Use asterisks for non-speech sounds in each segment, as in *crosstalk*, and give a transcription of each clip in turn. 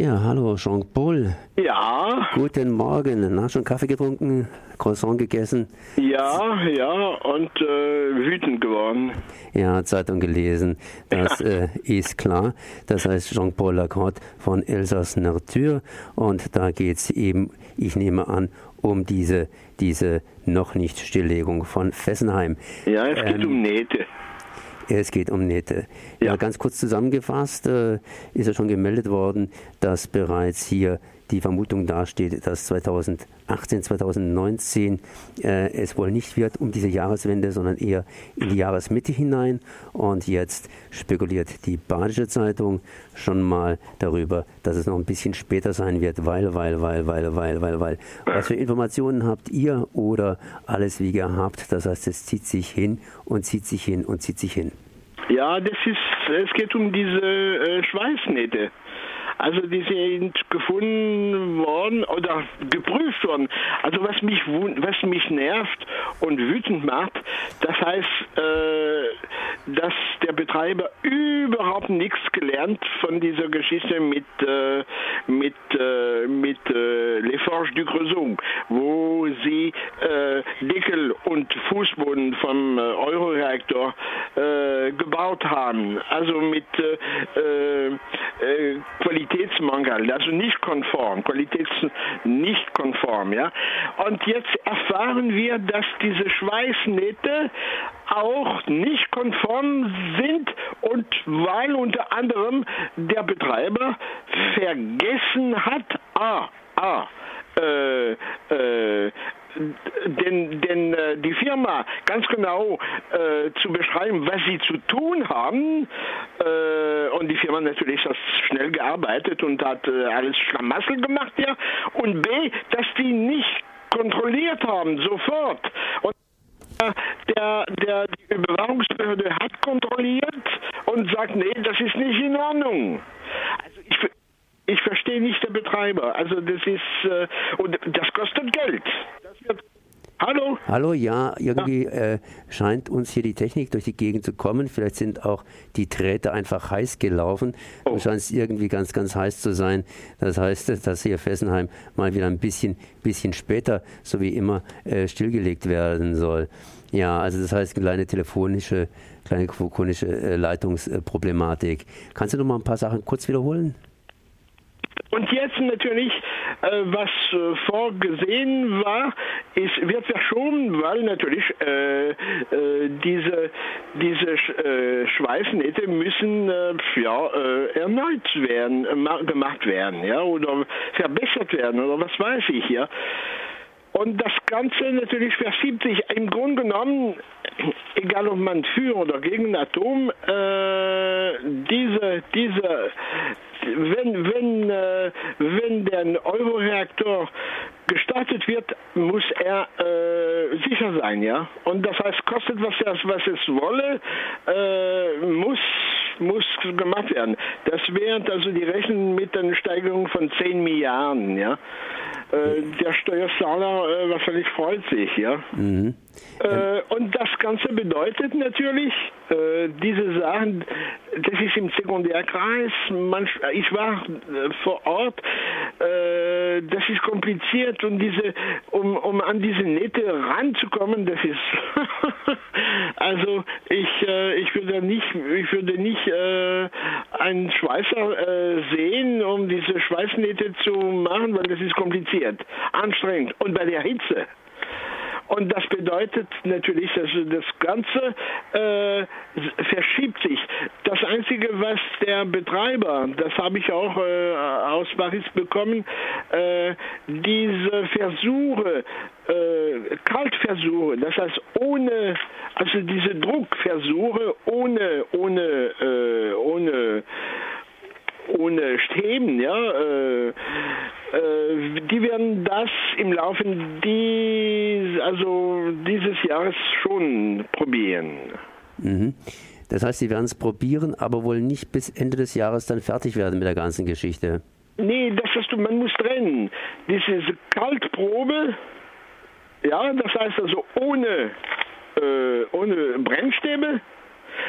Ja, hallo Jean-Paul. Ja. Guten Morgen. Na, schon Kaffee getrunken, Croissant gegessen? Ja, ja, und äh, wütend geworden. Ja, Zeitung gelesen. Das ja. äh, ist klar. Das heißt Jean-Paul Lacorte von Elsass Natur. Und da geht es eben, ich nehme an, um diese, diese noch nicht Stilllegung von Fessenheim. Ja, es geht ähm, um Nähte. Es geht um Nähte. Ja. ja ganz kurz zusammengefasst äh, ist ja schon gemeldet worden, dass bereits hier die Vermutung dasteht, dass 2018, 2019 äh, es wohl nicht wird um diese Jahreswende, sondern eher in die Jahresmitte hinein. Und jetzt spekuliert die Badische Zeitung schon mal darüber, dass es noch ein bisschen später sein wird, weil, weil, weil, weil, weil, weil, weil. Was für Informationen habt ihr oder alles wie gehabt? Das heißt, es zieht sich hin und zieht sich hin und zieht sich hin. Ja, das ist, es geht um diese äh, Schweißnähte. Also die sind gefunden worden oder geprüft worden. Also was mich was mich nervt und wütend macht, das heißt, äh, dass der Betreiber überhaupt nichts gelernt von dieser Geschichte mit äh, mit äh, mit äh, Les Forges du Creusot, wo sie äh, Deckel und Fußboden vom äh, Euroreaktor äh, gebaut haben. Also mit äh, äh, Qualitätsmangel, also nicht konform, Qualitäts nicht konform, ja. Und jetzt erfahren wir, dass diese Schweißnähte auch nicht konform sind und weil unter anderem der Betreiber vergessen hat, ah, ah, äh, äh, denn, denn äh, die Firma ganz genau äh, zu beschreiben, was sie zu tun haben. Äh, und die Firma natürlich hat schnell gearbeitet und hat äh, alles Schlamassel gemacht, ja. Und B, dass die nicht kontrolliert haben, sofort. Und der, der, die Überwachungsbehörde hat kontrolliert und sagt, nee, das ist nicht in Ordnung. Also ich, ich verstehe nicht der Betreiber. Also das ist, äh, und das kostet Geld. Hallo? Hallo, ja, irgendwie ja. Äh, scheint uns hier die Technik durch die Gegend zu kommen. Vielleicht sind auch die Drähte einfach heiß gelaufen. Oh. Scheint es irgendwie ganz, ganz heiß zu sein. Das heißt, dass hier Fessenheim mal wieder ein bisschen, bisschen später, so wie immer, äh, stillgelegt werden soll. Ja, also das heißt, kleine telefonische, kleine telefonische äh, Leitungsproblematik. Kannst du noch mal ein paar Sachen kurz wiederholen? Und jetzt natürlich, was äh, vorgesehen war, ist, wird verschoben, weil natürlich äh, äh diese, diese äh, Schweißnähte müssen äh, ja, erneut werden, gemacht werden ja, oder verbessert werden oder was weiß ich ja. Und das Ganze natürlich verschiebt sich im Grunde genommen, egal ob man für oder gegen Atom, äh, diese, diese wenn, wenn, äh, wenn der Euroreaktor gestartet wird, muss er äh, sicher sein, ja. Und das heißt, kostet was es, was es wolle, äh, muss muss gemacht werden. Das wäre also die Rechnung mit einer Steigerung von 10 Milliarden, ja. Äh, der Steuerzahler äh, wahrscheinlich freut sich, ja. Mhm. Äh, und das Ganze bedeutet natürlich, diese Sachen, das ist im Sekundärkreis, ich war vor Ort, das ist kompliziert und diese, um, um an diese Nähte ranzukommen, das ist, *laughs* also ich, ich würde nicht, ich würde nicht einen Schweißer sehen, um diese Schweißnähte zu machen, weil das ist kompliziert, anstrengend und bei der Hitze. Und das bedeutet natürlich, dass das Ganze äh, verschiebt sich. Das Einzige, was der Betreiber, das habe ich auch äh, aus Paris bekommen, äh, diese Versuche, äh, Kaltversuche, das heißt ohne, also diese Druckversuche ohne, ohne, äh, ohne ohne Streben, ja, äh, die werden das im Laufe dies, also dieses Jahres schon probieren. Mhm. Das heißt, sie werden es probieren, aber wohl nicht bis Ende des Jahres dann fertig werden mit der ganzen Geschichte. Nee, das hast du, man muss trennen. Diese Kaltprobe, ja, das heißt also ohne, äh, ohne Brennstäbe,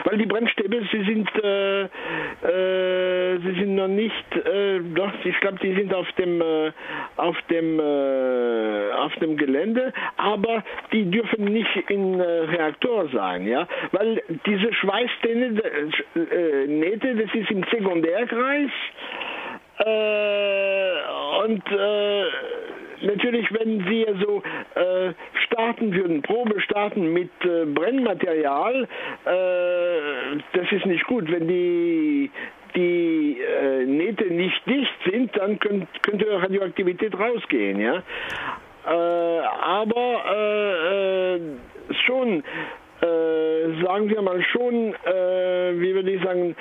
weil die Brennstäbe, sie sind, äh, äh, sie sind noch nicht, äh, doch, ich glaube, die sind auf dem, äh, auf dem, äh, auf dem Gelände, aber die dürfen nicht in äh, Reaktor sein, ja, weil diese Schweißnähte, das ist im Sekundärkreis und natürlich, wenn Sie so äh, starten würden, Probe starten mit äh, Brennmaterial, äh, das ist nicht gut. Wenn die die äh, Nähte nicht dicht sind, dann könnt, könnte Radioaktivität rausgehen. Ja? Äh, aber äh, schon, sagen wir mal schon, wie würde ich sagen,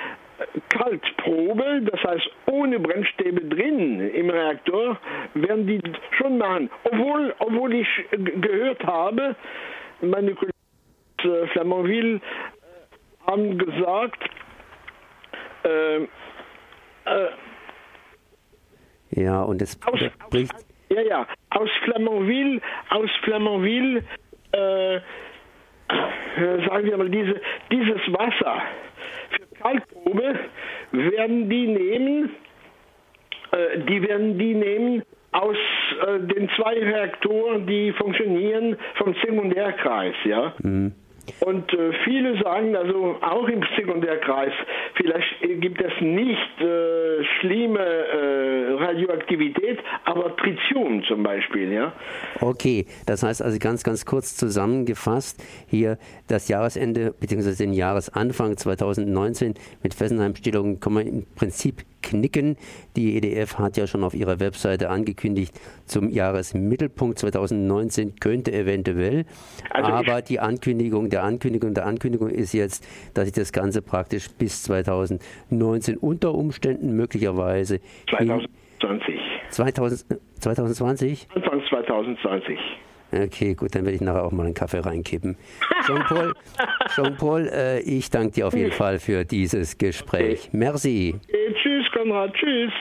Kaltprobe, das heißt ohne Brennstäbe drin im Reaktor, werden die schon machen. Obwohl, obwohl ich gehört habe, meine Kollegen aus äh, Flamanville äh, haben gesagt, äh, äh, ja, und es aus, bricht. Aus, ja, ja, aus Flamanville, aus Flamanville, äh, sagen wir mal, diese, dieses Wasser Kaltprobe werden die nehmen, äh, die werden die nehmen aus äh, den zwei Reaktoren, die funktionieren vom Sekundärkreis, ja. Mhm. Und äh, viele sagen also auch im Sekundärkreis, vielleicht gibt es nicht äh, schlimme äh, Radioaktivität, aber Tritium zum Beispiel, ja. Okay, das heißt also ganz, ganz kurz zusammengefasst, hier das Jahresende bzw. den Jahresanfang 2019 mit Fessenheim-Stillungen kann man im Prinzip knicken. Die EDF hat ja schon auf ihrer Webseite angekündigt, zum Jahresmittelpunkt 2019 könnte eventuell. Also aber die Ankündigung der Ankündigung der Ankündigung ist jetzt, dass sich das Ganze praktisch bis 2019 unter Umständen möglicherweise 2020. 2000, 2020? Anfang 2020. Okay, gut, dann werde ich nachher auch mal einen Kaffee reinkippen. *laughs* Jean-Paul, Jean-Paul äh, ich danke dir auf jeden Fall für dieses Gespräch. Merci. Konrad, tschüss.